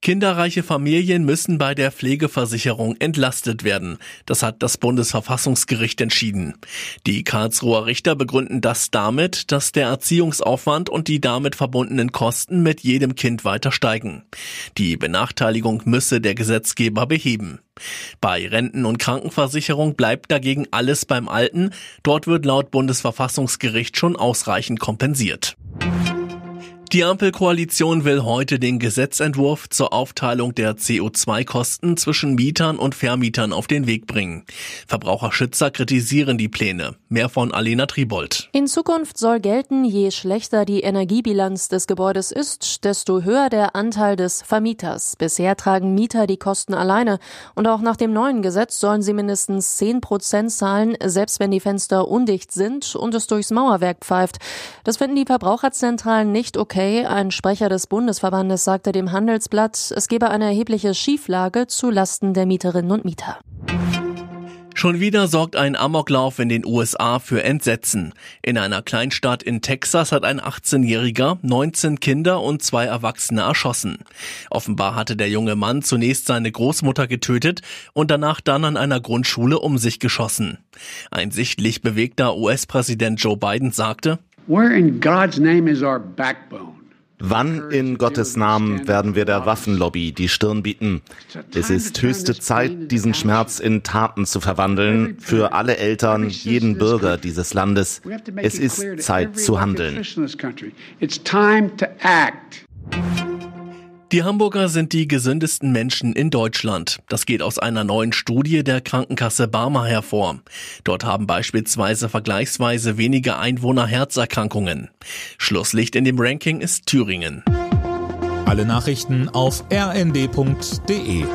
Kinderreiche Familien müssen bei der Pflegeversicherung entlastet werden. Das hat das Bundesverfassungsgericht entschieden. Die Karlsruher Richter begründen das damit, dass der Erziehungsaufwand und die damit verbundenen Kosten mit jedem Kind weiter steigen. Die Benachteiligung müsse der Gesetzgeber beheben. Bei Renten- und Krankenversicherung bleibt dagegen alles beim Alten. Dort wird laut Bundesverfassungsgericht schon ausreichend kompensiert. Die Ampelkoalition will heute den Gesetzentwurf zur Aufteilung der CO2-Kosten zwischen Mietern und Vermietern auf den Weg bringen. Verbraucherschützer kritisieren die Pläne. Mehr von Alena Tribold. In Zukunft soll gelten, je schlechter die Energiebilanz des Gebäudes ist, desto höher der Anteil des Vermieters. Bisher tragen Mieter die Kosten alleine und auch nach dem neuen Gesetz sollen sie mindestens 10 Prozent zahlen, selbst wenn die Fenster undicht sind und es durchs Mauerwerk pfeift. Das finden die Verbraucherzentralen nicht okay okay. Ein Sprecher des Bundesverbandes sagte dem Handelsblatt, es gebe eine erhebliche Schieflage zu Lasten der Mieterinnen und Mieter. Schon wieder sorgt ein Amoklauf in den USA für Entsetzen. In einer Kleinstadt in Texas hat ein 18-Jähriger 19 Kinder und zwei Erwachsene erschossen. Offenbar hatte der junge Mann zunächst seine Großmutter getötet und danach dann an einer Grundschule um sich geschossen. Ein sichtlich bewegter US-Präsident Joe Biden sagte, Where in God's name is our backbone? Wann in Gottes Namen werden wir der Waffenlobby die Stirn bieten? Es ist höchste Zeit, diesen Schmerz in Taten zu verwandeln für alle Eltern, jeden Bürger dieses Landes. Es ist Zeit zu handeln. Die Hamburger sind die gesündesten Menschen in Deutschland. Das geht aus einer neuen Studie der Krankenkasse Barmer hervor. Dort haben beispielsweise vergleichsweise weniger Einwohner Herzerkrankungen. Schlusslicht in dem Ranking ist Thüringen. Alle Nachrichten auf rnd.de